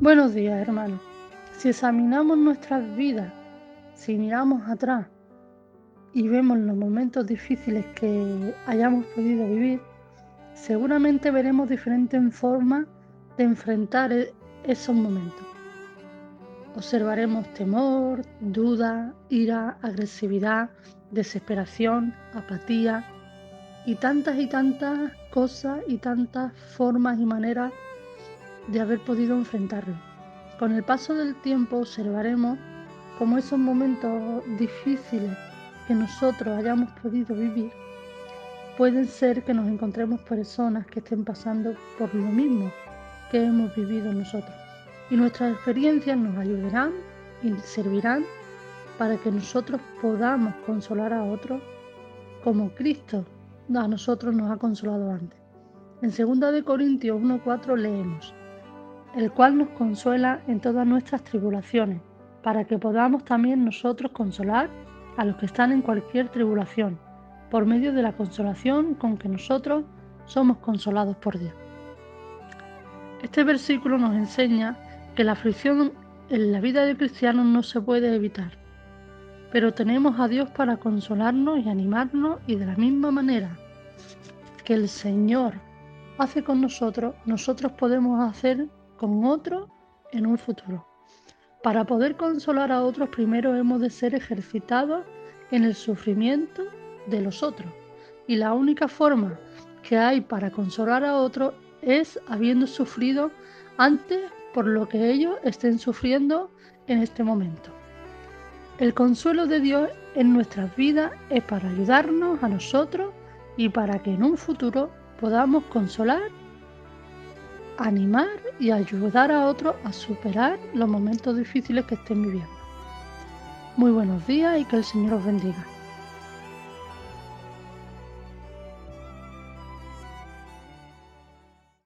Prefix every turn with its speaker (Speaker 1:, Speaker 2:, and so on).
Speaker 1: Buenos días, hermanos. Si examinamos nuestras vidas, si miramos atrás y vemos los momentos difíciles que hayamos podido vivir, seguramente veremos diferentes formas de enfrentar e-, esos momentos. Observaremos temor, duda, ira, agresividad, desesperación, apatía y tantas y tantas cosas y tantas formas y maneras de haber podido enfrentarlo. Con el paso del tiempo observaremos cómo esos momentos difíciles que nosotros hayamos podido vivir pueden ser que nos encontremos personas que estén pasando por lo mismo que hemos vivido nosotros. Y nuestras experiencias nos ayudarán y servirán para que nosotros podamos consolar a otros como Cristo a nosotros nos ha consolado antes. En 2 Corintios 1.4 leemos, el cual nos consuela en todas nuestras tribulaciones, para que podamos también nosotros consolar a los que están en cualquier tribulación, por medio de la consolación con que nosotros somos consolados por Dios. Este versículo nos enseña que la aflicción en la vida de cristianos no se puede evitar, pero tenemos a Dios para consolarnos y animarnos y de la misma manera que el Señor hace con nosotros, nosotros podemos hacer con otros en un futuro. Para poder consolar a otros, primero hemos de ser ejercitados en el sufrimiento de los otros. Y la única forma que hay para consolar a otros es habiendo sufrido antes por lo que ellos estén sufriendo en este momento. El consuelo de Dios en nuestras vidas es para ayudarnos a nosotros y para que en un futuro podamos consolar animar y ayudar a otros a superar los momentos difíciles que estén viviendo. Muy buenos días y que el Señor os bendiga.